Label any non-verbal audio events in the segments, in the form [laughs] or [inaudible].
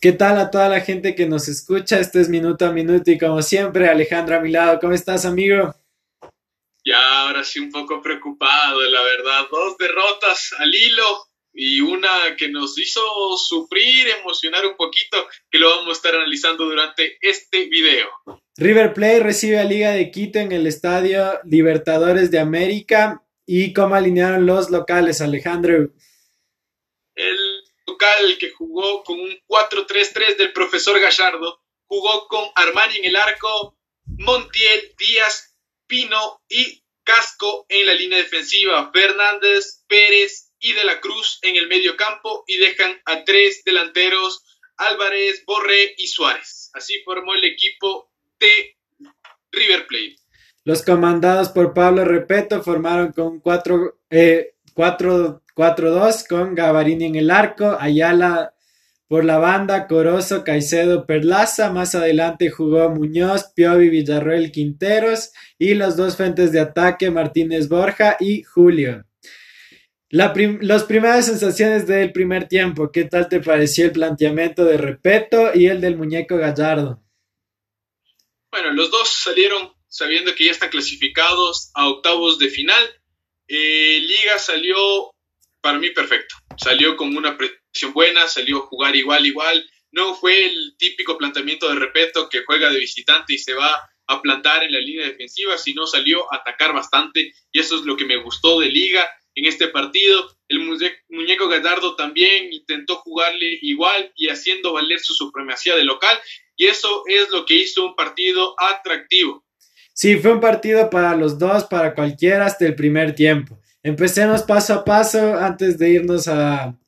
¿Qué tal a toda la gente que nos escucha? Este es Minuto a Minuto y como siempre, Alejandro a mi lado. ¿Cómo estás, amigo? Ya, ahora sí un poco preocupado, la verdad. Dos derrotas al hilo y una que nos hizo sufrir, emocionar un poquito, que lo vamos a estar analizando durante este video. River Plate recibe a Liga de Quito en el Estadio Libertadores de América. ¿Y cómo alinearon los locales, Alejandro? Local que jugó con un 4-3-3 del profesor Gallardo, jugó con Armani en el arco, Montiel, Díaz, Pino y Casco en la línea defensiva, Fernández, Pérez y De la Cruz en el medio campo y dejan a tres delanteros, Álvarez, Borré y Suárez. Así formó el equipo de River Plate. Los comandados por Pablo Repeto formaron con 4 eh, 4-2 con Gavarini en el arco, Ayala por la banda, Corozo, Caicedo, Perlaza, más adelante jugó Muñoz, Piovi, Villarroel, Quinteros y los dos frentes de ataque, Martínez Borja y Julio. La las primeras sensaciones del primer tiempo, ¿qué tal te pareció el planteamiento de Repeto y el del muñeco Gallardo? Bueno, los dos salieron sabiendo que ya están clasificados a octavos de final. Eh, Liga salió para mí perfecto. Salió con una presión buena, salió a jugar igual, igual. No fue el típico planteamiento de Repeto que juega de visitante y se va a plantar en la línea defensiva, sino salió a atacar bastante y eso es lo que me gustó de Liga en este partido. El muñeco Gallardo también intentó jugarle igual y haciendo valer su supremacía de local y eso es lo que hizo un partido atractivo. Sí, fue un partido para los dos, para cualquiera hasta el primer tiempo. Empecemos paso a paso antes de irnos a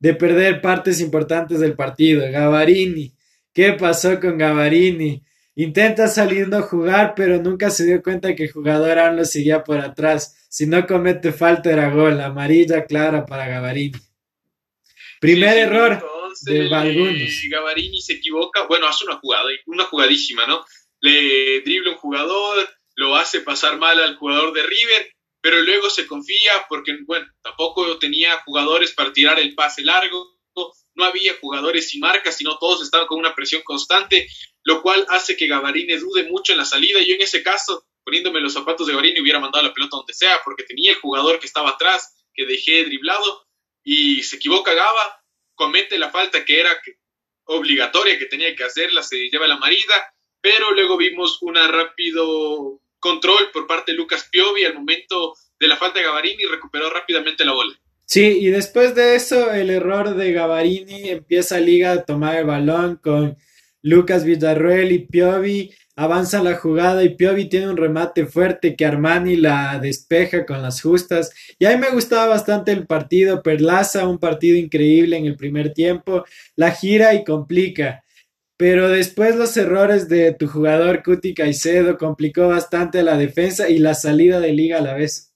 de perder partes importantes del partido. Gavarini, ¿qué pasó con Gavarini? Intenta salir a jugar, pero nunca se dio cuenta que el jugador aún lo seguía por atrás. Si no comete falta era gol, amarilla clara para Gavarini. Primer error de algunos. Gavarini se equivoca, bueno, hace una jugada, una jugadísima, ¿no? Le dribla un jugador, lo hace pasar mal al jugador de River pero luego se confía porque, bueno, tampoco tenía jugadores para tirar el pase largo, no había jugadores sin marca, sino todos estaban con una presión constante, lo cual hace que Gavarini dude mucho en la salida. Yo en ese caso, poniéndome los zapatos de Gavarini, hubiera mandado la pelota donde sea, porque tenía el jugador que estaba atrás, que dejé driblado, y se equivoca Gava, comete la falta que era obligatoria, que tenía que hacerla, se lleva la marida, pero luego vimos una rápido control por parte de Lucas Piovi al momento de la falta de Gavarini y recuperó rápidamente la bola. Sí, y después de eso, el error de Gavarini empieza Liga a tomar el balón con Lucas Villarruel y Piovi. Avanza la jugada y Piovi tiene un remate fuerte que Armani la despeja con las justas. Y a mí me gustaba bastante el partido. Perlaza, un partido increíble en el primer tiempo. La gira y complica. Pero después los errores de tu jugador Cuti Caicedo complicó bastante la defensa y la salida de liga a la vez.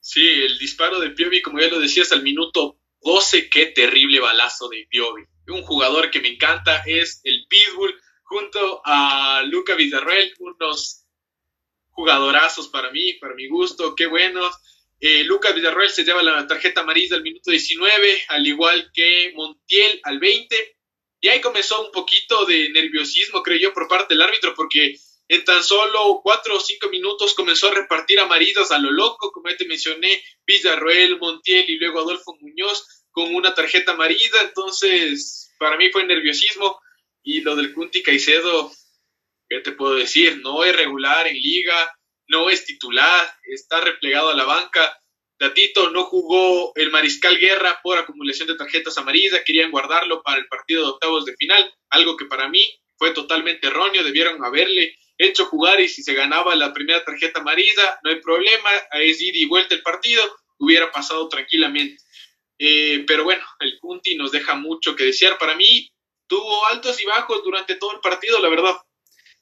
Sí, el disparo de Piovi, como ya lo decías, al minuto 12, qué terrible balazo de Piovi. Un jugador que me encanta es el Pitbull, junto a Luca Villarreal, unos jugadorazos para mí, para mi gusto, qué buenos. Eh, Lucas Villarreal se lleva la tarjeta amarilla al minuto 19, al igual que Montiel al 20. Y ahí comenzó un poquito de nerviosismo, creo yo, por parte del árbitro, porque en tan solo cuatro o cinco minutos comenzó a repartir amarillas a lo loco, como ya te mencioné, Villarroel, Montiel y luego Adolfo Muñoz con una tarjeta amarilla. Entonces, para mí fue nerviosismo. Y lo del Cunti Caicedo, ¿qué te puedo decir? No es regular en liga, no es titular, está replegado a la banca. Datito no jugó el Mariscal Guerra por acumulación de tarjetas amarillas, querían guardarlo para el partido de octavos de final, algo que para mí fue totalmente erróneo, debieron haberle hecho jugar y si se ganaba la primera tarjeta amarilla, no hay problema, es ida y vuelta el partido, hubiera pasado tranquilamente. Eh, pero bueno, el Kunti nos deja mucho que desear. Para mí, tuvo altos y bajos durante todo el partido, la verdad.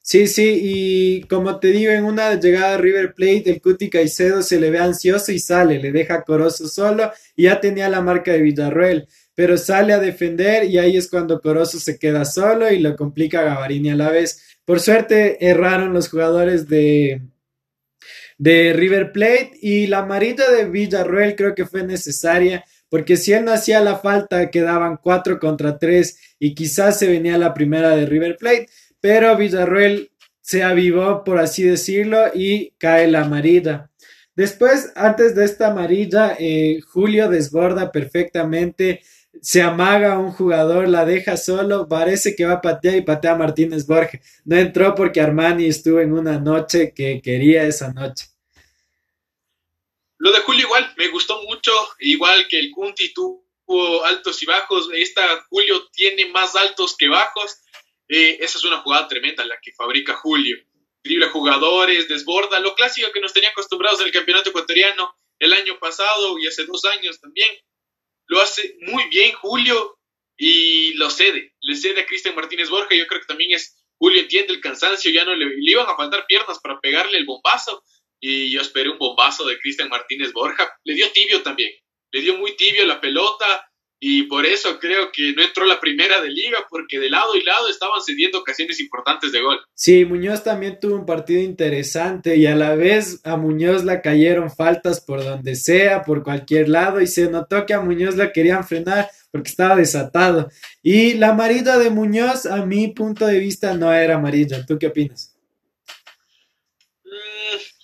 Sí, sí, y como te digo, en una llegada a River Plate, el Cuti Caicedo se le ve ansioso y sale, le deja Corozo solo y ya tenía la marca de Villarroel, pero sale a defender y ahí es cuando Corozo se queda solo y lo complica a Gavarini a la vez. Por suerte erraron los jugadores de, de River Plate y la amarilla de Villarroel creo que fue necesaria porque si él no hacía la falta, quedaban 4 contra 3 y quizás se venía la primera de River Plate, pero Villarreal se avivó, por así decirlo, y cae la amarilla. Después, antes de esta amarilla, eh, Julio desborda perfectamente, se amaga a un jugador, la deja solo, parece que va a patear y patea a Martínez Borges. No entró porque Armani estuvo en una noche que quería esa noche. Lo de Julio igual, me gustó mucho, igual que el Kunti tuvo altos y bajos, esta Julio tiene más altos que bajos. Eh, esa es una jugada tremenda la que fabrica Julio. Dribla jugadores, desborda, lo clásico que nos tenía acostumbrados en el campeonato ecuatoriano el año pasado y hace dos años también. Lo hace muy bien Julio y lo cede. Le cede a Cristian Martínez Borja. Yo creo que también es Julio entiende el cansancio, ya no le, le iban a faltar piernas para pegarle el bombazo y yo esperé un bombazo de Cristian Martínez Borja. Le dio tibio también, le dio muy tibio la pelota y por eso creo que no entró la primera de liga porque de lado y lado estaban cediendo ocasiones importantes de gol. Sí, Muñoz también tuvo un partido interesante y a la vez a Muñoz la cayeron faltas por donde sea, por cualquier lado y se notó que a Muñoz la querían frenar porque estaba desatado. Y la amarilla de Muñoz a mi punto de vista no era amarilla. ¿Tú qué opinas?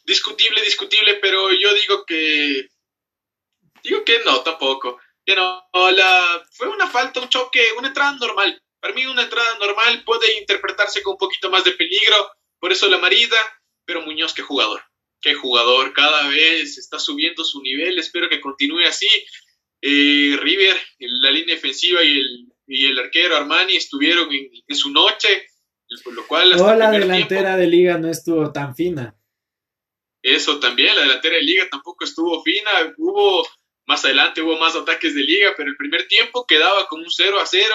discutible, discutible, pero yo digo que. Digo que no, tampoco. Que no, la, fue una falta, un choque, una entrada normal. Para mí, una entrada normal puede interpretarse con un poquito más de peligro, por eso la marida, pero Muñoz, qué jugador. Qué jugador, cada vez está subiendo su nivel, espero que continúe así. Eh, River, la línea defensiva y el, y el arquero Armani estuvieron en, su noche, por lo cual... Hasta la delantera de liga no estuvo tan fina. Eso también, la delantera de liga tampoco estuvo fina, hubo más adelante hubo más ataques de liga, pero el primer tiempo quedaba con un 0 a 0,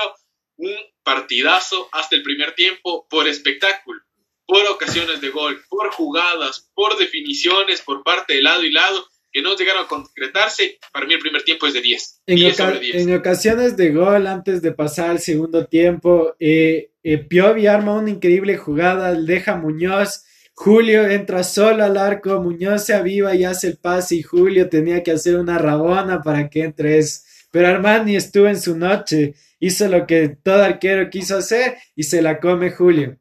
un partidazo hasta el primer tiempo por espectáculo, por ocasiones de gol, por jugadas, por definiciones por parte de lado y lado que no llegaron a concretarse. Para mí el primer tiempo es de 10. En, ocasiones de gol, antes de pasar al segundo tiempo, eh, eh, Piovi arma una increíble jugada, deja Muñoz Julio entra solo al arco, Muñoz se aviva y hace el pase y Julio tenía que hacer una rabona para que entre Pero Armani estuvo en su noche, hizo lo que todo arquero quiso hacer y se la come Julio.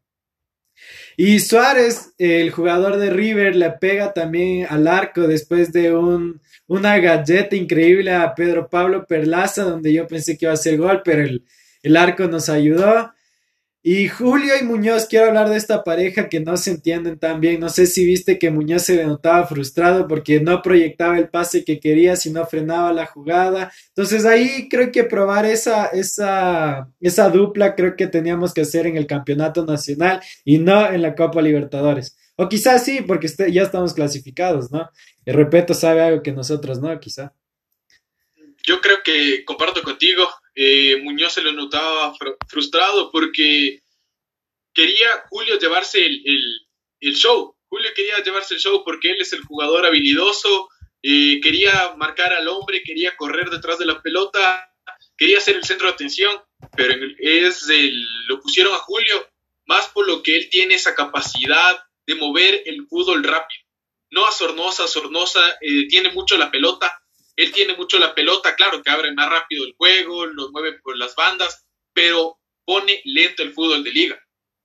Y Suárez, el jugador de River, le pega también al arco después de un, una galleta increíble a Pedro Pablo Perlaza, donde yo pensé que iba a ser gol, pero el, el arco nos ayudó. Y Julio y Muñoz, quiero hablar de esta pareja que no se entienden tan bien. No sé si viste que Muñoz se notaba frustrado porque no proyectaba el pase que quería, sino frenaba la jugada. Entonces ahí creo que probar esa, esa, esa dupla creo que teníamos que hacer en el campeonato nacional y no en la Copa Libertadores. O quizás sí, porque este, ya estamos clasificados, ¿no? El repeto sabe algo que nosotros no, quizá. Yo creo que comparto contigo. Eh, Muñoz se lo notaba frustrado porque quería Julio llevarse el, show. Julio quería llevarse el show porque él es el jugador habilidoso, eh, quería marcar al hombre, quería correr detrás de la pelota, quería ser el centro de atención, pero es lo pusieron a Julio más por lo que él tiene esa capacidad de mover el fútbol rápido. No a Sornosa, Sornosa eh, tiene mucho la pelota, él tiene mucho la pelota, claro que abre más rápido el juego, lo mueve por las bandas, pero pone lento el fútbol de liga.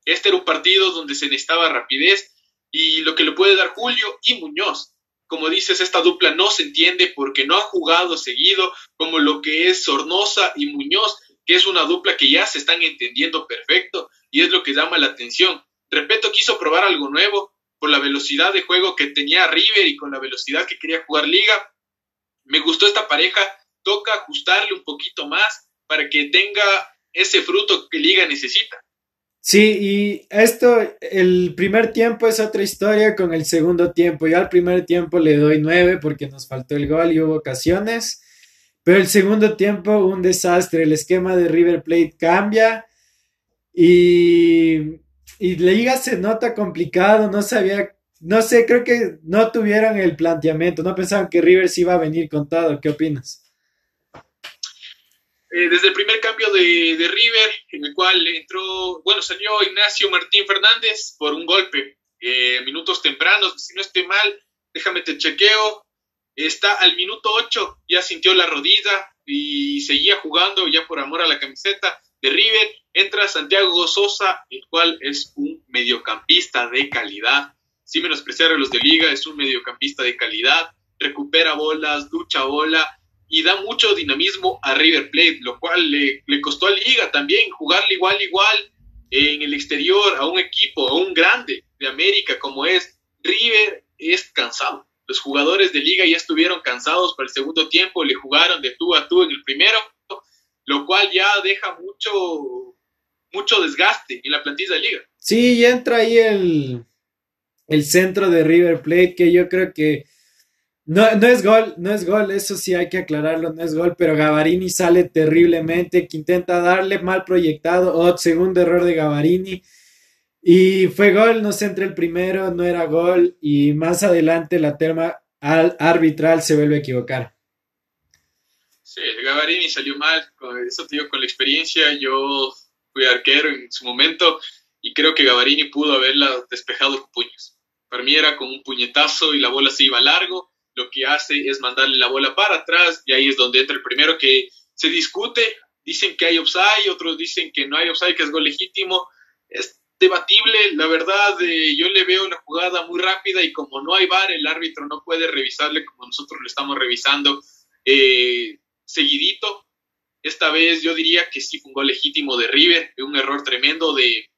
Este era un partido donde se necesitaba rapidez y lo que le puede dar Julio y Muñoz. Como dices, esta dupla no se entiende porque no ha jugado seguido como lo que es Sornosa y Muñoz, que es una dupla que ya se están entendiendo perfecto y es lo que llama la atención. Repeto, quiso probar algo nuevo por la velocidad de juego que tenía River y con la velocidad que quería jugar Liga me gustó esta pareja, toca ajustarle un poquito más para que tenga ese fruto que Liga necesita. Sí, y esto, el primer tiempo es otra historia con el segundo tiempo. Yo al primer tiempo le doy nueve porque nos faltó el gol y hubo ocasiones. Pero el segundo tiempo, un desastre. El esquema de River Plate cambia y, y Liga se nota complicado. No sabía no sé, creo que no tuvieron el planteamiento, no pensaban que River se iba a venir con todo. ¿Qué opinas? Eh, desde el primer cambio de, River, en el cual entró, bueno, salió Ignacio Martín Fernández por un golpe, eh, minutos tempranos, si no estoy mal, déjame te chequeo, está al minuto 8, ya sintió la rodilla, y seguía jugando ya por amor a la camiseta de River. Entra Santiago Sosa, el cual es un mediocampista de calidad. Sin menospreciar a los de liga, es un mediocampista de calidad. Recupera bolas, lucha bola y da mucho dinamismo a River Plate, lo cual le, le costó a Liga también jugarle igual, igual en el exterior a un equipo, a un grande de América como es River, es cansado. Los jugadores de Liga ya estuvieron cansados para el segundo tiempo, le jugaron de tú a tú en el primero, lo cual ya deja mucho, mucho desgaste en la plantilla de Liga. Sí, entra ahí el, el centro de River Plate, que yo creo que no, no es gol, no es gol, eso sí hay que aclararlo, no es gol, pero Gavarini sale terriblemente, que intenta darle mal proyectado, oh, segundo error de Gavarini, y fue gol, no se entra el primero, no era gol, y más adelante la terma arbitral se vuelve a equivocar. Sí, Gavarini salió mal, eso te digo, con la experiencia, yo fui arquero en su momento, y creo que Gavarini pudo haberla despejado con puños. Para mí era con un puñetazo y la bola se iba largo, lo que hace es mandarle la bola para atrás y ahí es donde entra el primero que se discute, dicen que hay offside, otros dicen que no hay offside, que es gol legítimo, es debatible, la verdad eh, yo le veo una jugada muy rápida y como no hay VAR, el árbitro no puede revisarle como nosotros lo estamos revisando eh, seguidito, esta vez yo diría que sí fue un gol legítimo de River, un error tremendo de,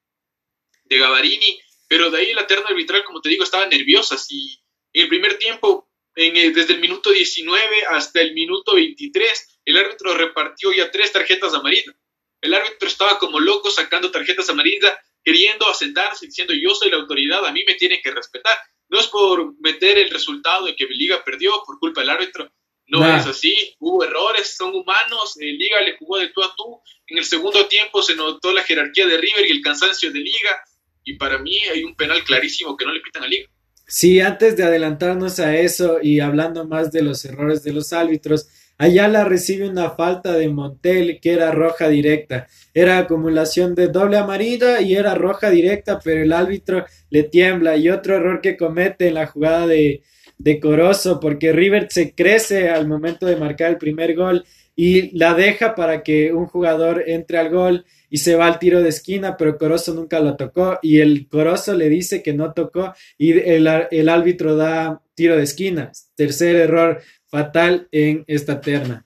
de Gavarini, pero de ahí la terna arbitral, como te digo, estaba nerviosa. Si en el primer tiempo eh, desde el minuto 19 hasta el minuto 23, el árbitro repartió ya tres tarjetas amarillas. El árbitro estaba como loco sacando tarjetas amarillas, queriendo asentarse, diciendo yo soy la autoridad, a mí me tienen que respetar. No es por meter el resultado de que Liga perdió por culpa del árbitro, no es así, hubo errores, son humanos, Liga le jugó de tú a tú, en el segundo tiempo se notó la jerarquía de River y el cansancio de Liga, y para mí hay un penal clarísimo que no le pitan a Liga. Sí, antes de adelantarnos a eso y hablando más de los errores de los árbitros, Ayala recibe una falta de Montel que era roja directa. Era acumulación de doble amarilla y era roja directa, pero el árbitro le tiembla. Y otro error que comete en la jugada de, de Corozo, porque River se crece al momento de marcar el primer gol y la deja para que un jugador entre al gol y se va al tiro de esquina, pero Corozo nunca lo tocó y el Corozo le dice que no tocó y el, el árbitro da tiro de esquina. Tercer error fatal en esta terna.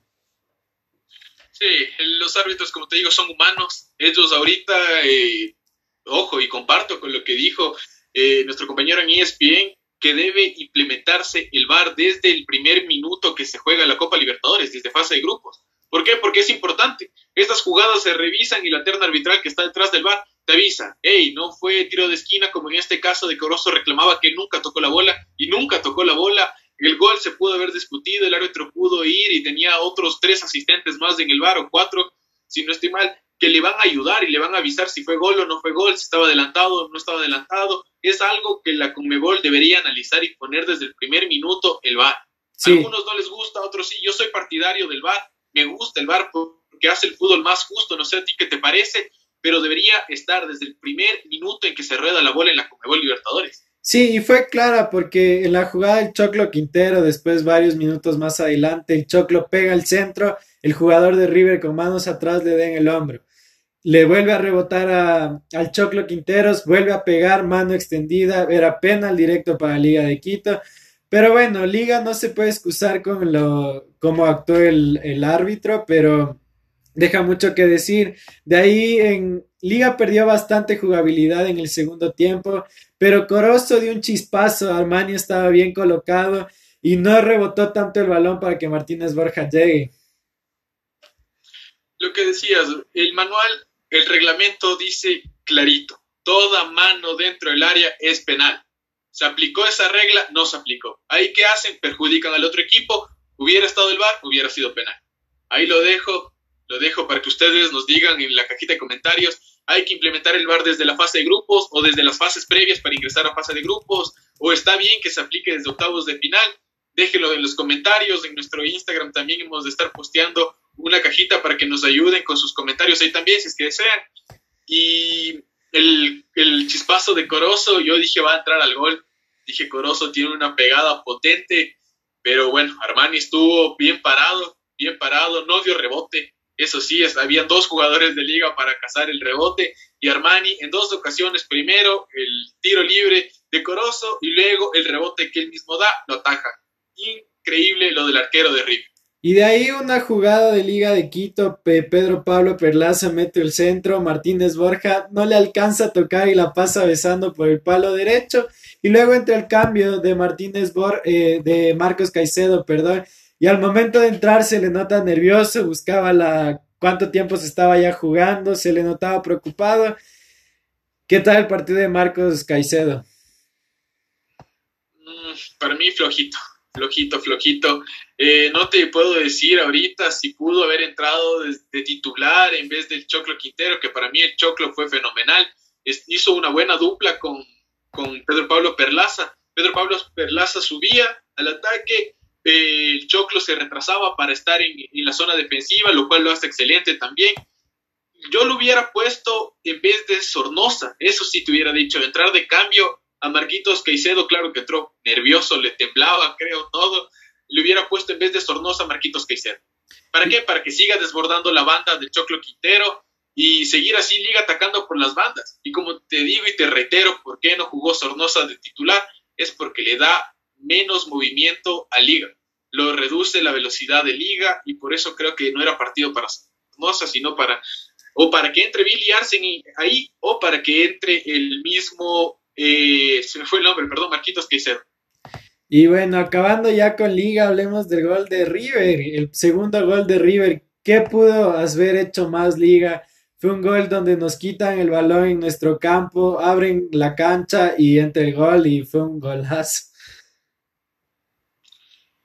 Sí, los árbitros, como te digo, son humanos. Ellos ahorita, eh, ojo, y comparto con lo que dijo eh, nuestro compañero en ESPN, que debe implementarse el VAR desde el primer minuto que se juega la Copa Libertadores, desde fase de grupos. ¿Por qué? Porque es importante. Estas jugadas se revisan y la terna arbitral que está detrás del bar te avisa, hey, no fue tiro de esquina como en este caso de Corozo reclamaba que nunca tocó la bola y nunca tocó la bola. El gol se pudo haber discutido, el árbitro pudo ir y tenía otros tres asistentes más en el bar o cuatro, si no estoy mal, que le van a ayudar y le van a avisar si fue gol o no fue gol, si estaba adelantado o no estaba adelantado. Es algo que la Conmebol debería analizar y poner desde el primer minuto el VAR. A algunos no les gusta, otros sí. Yo soy partidario del VAR, me gusta el VAR porque hace el fútbol más justo, no sé a ti qué te parece, pero debería estar desde el primer minuto en que se rueda la bola en la Conmebol Libertadores. Sí, y fue clara porque en la jugada del Choclo Quintero, después varios minutos más adelante, el Choclo pega al centro, el jugador de River con manos atrás le da en el hombro. Le vuelve a rebotar al Choclo Quinteros, vuelve a pegar mano extendida, era penal directo para Liga de Quito. Pero bueno, Liga no se puede excusar con lo cómo actuó el, el árbitro, pero deja mucho que decir. De ahí en Liga perdió bastante jugabilidad en el segundo tiempo, pero Corozo dio un chispazo, Armani estaba bien colocado y no rebotó tanto el balón para que Martínez Borja llegue. Lo que decías, el manual, el reglamento dice clarito, toda mano dentro del área es penal. ¿Se aplicó esa regla? No se aplicó. ¿Ahí qué hacen? Perjudican al otro equipo. Hubiera estado el VAR, hubiera sido penal. Ahí lo dejo, lo dejo para que ustedes nos digan en la cajita de comentarios. Hay que implementar el VAR desde la fase de grupos o desde las fases previas para ingresar a fase de grupos. O está bien que se aplique desde octavos de final. Déjenlo en los comentarios. En nuestro Instagram también hemos de estar posteando una cajita para que nos ayuden con sus comentarios ahí también, si es que desean. Y el, el chispazo de Corozo, yo dije va a entrar al gol Dije, Corozo tiene una pegada potente, pero bueno, Armani estuvo bien parado bien parado, no dio rebote. Eso sí, habían dos jugadores de liga para cazar el rebote y Armani en dos ocasiones, primero el tiro libre decoroso y luego el rebote que él mismo da, lo ataja. Increíble lo del arquero de River. Y de ahí una jugada de Liga de Quito, Pedro Pablo Perlaza mete el centro, Martínez Borja no le alcanza a tocar y la pasa besando por el palo derecho. Y luego entra el cambio de Martínez Bor eh, de Marcos Caicedo, perdón. Y al momento de entrar se le nota nervioso, buscaba la cuánto tiempo se estaba ya jugando, se le notaba preocupado. ¿Qué tal el partido de Marcos Caicedo? Mm, para mí flojito flojito, flojito. Eh, no te puedo decir ahorita si pudo haber entrado de, titular en vez del Choclo Quintero, que para mí el Choclo fue fenomenal. hizo una buena dupla con, con, Pedro Pablo Perlaza. Pedro Pablo Perlaza subía al ataque, eh, el Choclo se retrasaba para estar en, en la zona defensiva, lo cual lo hace excelente también. Yo lo hubiera puesto en vez de Sornosa, eso sí te hubiera dicho, entrar de cambio a Marquitos Caicedo, claro que entró nervioso, le temblaba, creo, todo. Le hubiera puesto en vez de Sornosa a Marquitos Caicedo. ¿Para qué? Para que siga desbordando la banda del Choclo Quintero y seguir así Liga atacando por las bandas. Y como te digo y te reitero, ¿por qué no jugó Sornosa de titular? Es porque le da menos movimiento a Liga. Lo reduce la velocidad de Liga y por eso creo que no era partido para Sornosa, sino para o para que entre Billy Arsen ahí o para que entre el mismo eh, se me fue el nombre, perdón, Marquitos Caicedo. Y bueno, acabando ya con Liga, hablemos del gol de River, el segundo gol de River. ¿Qué pudo haber hecho más Liga? Fue un gol donde nos quitan el balón en nuestro campo, abren la cancha y entra el gol y fue un golazo.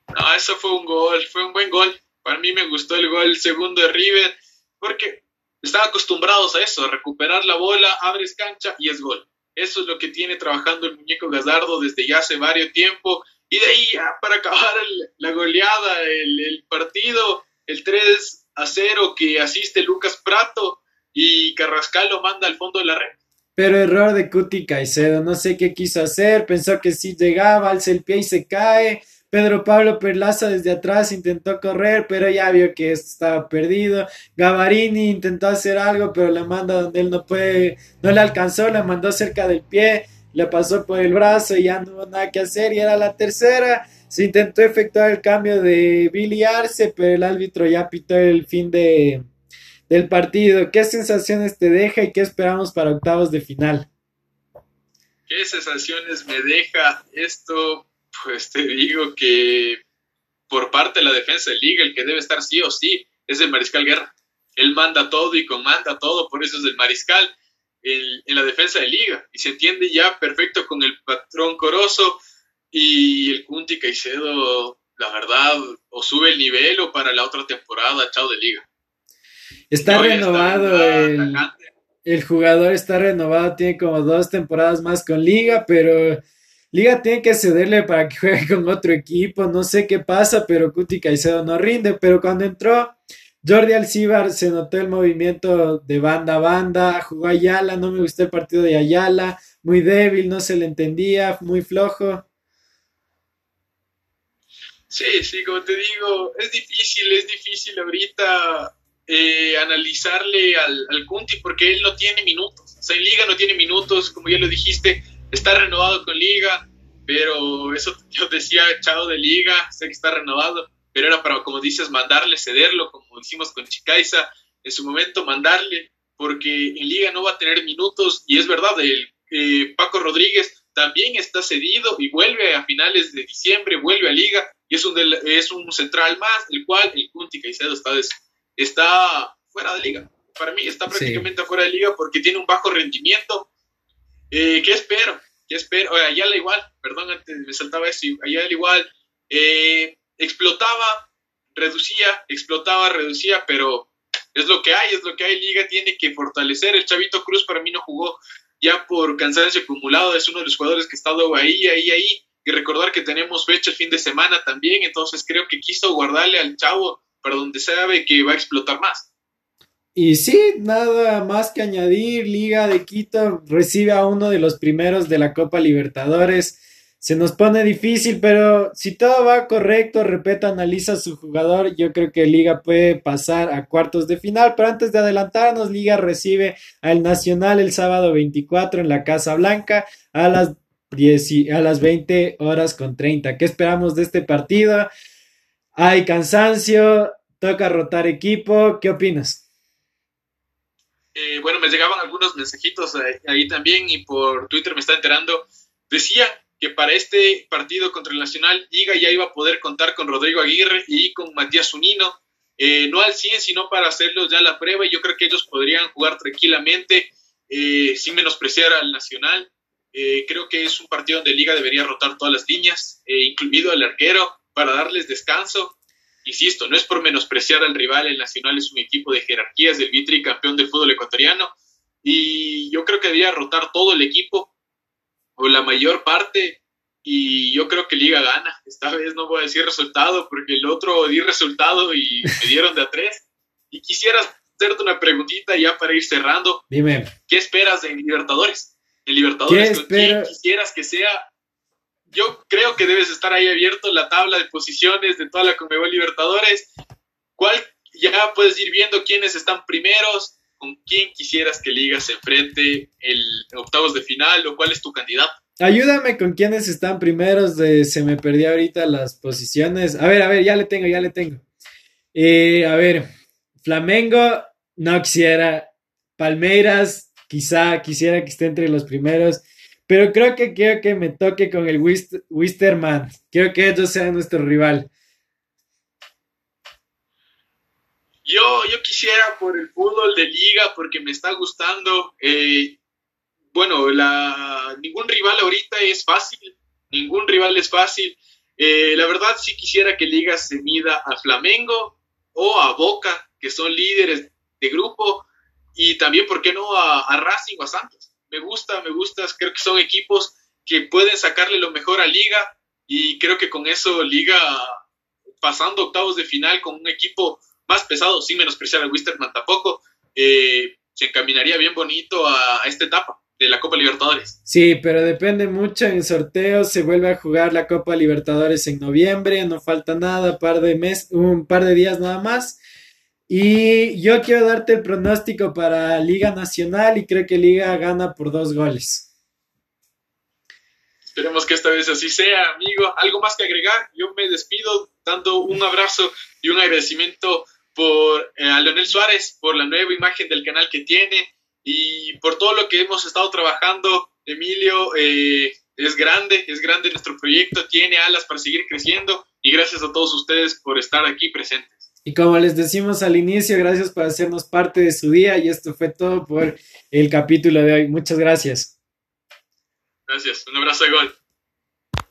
No, eso fue un gol, fue un buen gol. Para mí me gustó el gol segundo de River porque están acostumbrados a eso, recuperar la bola, abres cancha y es gol. Eso es lo que tiene trabajando el muñeco Gazardo desde ya hace varios tiempo. Y de ahí, para acabar la goleada, el, partido, el 3 a 0 que asiste Lucas Prato y Carrascal lo manda al fondo de la red. Pero error de Cuti Caicedo, no sé qué quiso hacer, pensó que si llegaba, alza el pie y se cae, Pedro Pablo Perlaza desde atrás intentó correr, pero ya vio que estaba perdido. Gavarini intentó hacer algo, pero le manda donde él no puede, no le alcanzó, le mandó cerca del pie, le pasó por el brazo y ya no hubo nada que hacer. Y era la tercera. Se intentó efectuar el cambio de Billy Arce, pero el árbitro ya pitó el fin de, del partido. ¿Qué sensaciones te deja y qué esperamos para octavos de final? ¿Qué sensaciones me deja esto? Pues te digo que por parte de la defensa de liga, el que debe estar sí o sí es el mariscal Guerra. Él manda todo y comanda todo, por eso es el mariscal en, la defensa de liga. Y se entiende ya perfecto con el patrón Corozo y el Cunti Caicedo, la verdad, o sube el nivel o para la otra temporada, chao de liga. Está renovado el, el jugador, está renovado, tiene como dos temporadas más con liga, pero Liga tiene que cederle para que juegue [laughs] con otro equipo. No sé qué pasa, pero Cuti Caicedo no rinde. Pero cuando entró Jordi Alcibar, se notó el movimiento de banda a banda. Jugó Ayala, no me gustó el partido de Ayala. Muy débil, no se le entendía, muy flojo. Sí, sí, como te digo, es difícil, es difícil ahorita eh, analizarle al, al porque él no tiene minutos. O sea, en Liga no tiene minutos, como ya lo dijiste está renovado con liga, pero eso yo decía, chao de liga, sé que está renovado, pero era para, como dices, mandarle, cederlo, como hicimos con Chicaiza, en su momento mandarle, porque en liga no va a tener minutos, y es verdad, el eh, Paco Rodríguez también está cedido y vuelve a finales de diciembre, vuelve a liga, y es un, es un central más, el cual el Kunti Caicedo está, está fuera de liga. Para mí está prácticamente fuera de liga porque tiene un bajo rendimiento, eh, ¿Qué espero? ¿Qué espero? Oye, Ayala igual, perdón, antes me saltaba eso, Ayala igual, eh, explotaba, reducía, explotaba, reducía, pero es lo que hay, es lo que hay, Liga tiene que fortalecer, el Chavito Cruz para mí no jugó ya por cansancio acumulado, es uno de los jugadores que ha estado ahí, ahí, ahí, y recordar que tenemos fecha el fin de semana también, entonces creo que quiso guardarle al chavo para donde sabe que va a explotar más. Y sí, nada más que añadir, Liga de Quito recibe a uno de los primeros de la Copa Libertadores. se nos pone difícil, pero si todo va correcto, repito, analiza su jugador, yo creo que Liga puede pasar a cuartos de final, pero antes de adelantarnos, Liga recibe al Nacional el sábado 24 en la Casa Blanca a las, 10, a las 20 horas con 30. ¿Qué esperamos de este partido? Hay cansancio, toca rotar equipo, ¿qué opinas? Eh, bueno, me llegaban algunos mensajitos ahí también y por Twitter me está enterando. Decía que para este partido contra el Nacional, Liga ya iba a poder contar con Rodrigo Aguirre y con Matías Zunino, eh, no al 100, sino para hacerlos ya la prueba, y yo creo que ellos podrían jugar tranquilamente, eh, sin menospreciar al Nacional. Eh, creo que es un partido donde Liga debería rotar todas las líneas, incluido al arquero, para darles descanso. Insisto, no es por menospreciar al rival, el Nacional es un equipo de jerarquías del vitri campeón del fútbol ecuatoriano, y yo creo que debería rotar todo el equipo o la mayor parte, y yo creo que Liga gana. Esta vez no voy a decir resultado, porque el otro di resultado y me dieron de a tres. Y quisiera hacerte una preguntita ya para ir cerrando. Dime. ¿Qué esperas de Libertadores? En Libertadores, ¿quién quisieras que sea? Yo creo que debes estar ahí abierto la tabla de posiciones de toda la Conmebol Libertadores. ¿Cuál ya puedes ir viendo quiénes están primeros? ¿Con quién quisieras que Liga se enfrente el octavos de final o cuál es tu candidato? Ayúdame con quiénes están primeros de se me perdió ahorita las posiciones. A ver, a ver, ya le tengo, ya le tengo. Eh, a ver, Flamengo no quisiera. Palmeiras quizá quisiera que esté entre los primeros. Pero creo que quiero que me toque con el Wisterman. Quiero que ellos sean nuestro rival. Yo, yo quisiera por el fútbol de liga, porque me está gustando. Eh, bueno, la, ningún rival ahorita es fácil, ningún rival es fácil. Eh, la verdad sí quisiera que Liga se mida a Flamengo o a Boca, que son líderes de grupo, y también, ¿por qué no a, a Racing o a Santos? Me gusta, me gusta, creo que son equipos que pueden sacarle lo mejor a Liga y creo que con eso Liga pasando octavos de final con un equipo más pesado, sin menospreciar a Wisterman tampoco, eh, se encaminaría bien bonito a, esta etapa de la Copa Libertadores. Sí, pero depende mucho en el sorteo. Se vuelve a jugar la Copa Libertadores en noviembre, no falta nada, par de mes, un par de días nada más. Y yo quiero darte el pronóstico para Liga Nacional y creo que Liga gana por dos goles. Esperemos que esta vez así sea, amigo. ¿Algo más que agregar? Yo me despido dando un abrazo y un agradecimiento por eh, a Leonel Suárez, por la nueva imagen del canal que tiene y por todo lo que hemos estado trabajando. Emilio eh, es grande, es grande nuestro proyecto, tiene alas para seguir creciendo y gracias a todos ustedes por estar aquí presentes. Y como les decimos al inicio, gracias por hacernos parte de su día y esto fue todo por el capítulo de hoy. Muchas gracias. Gracias, un abrazo de gol.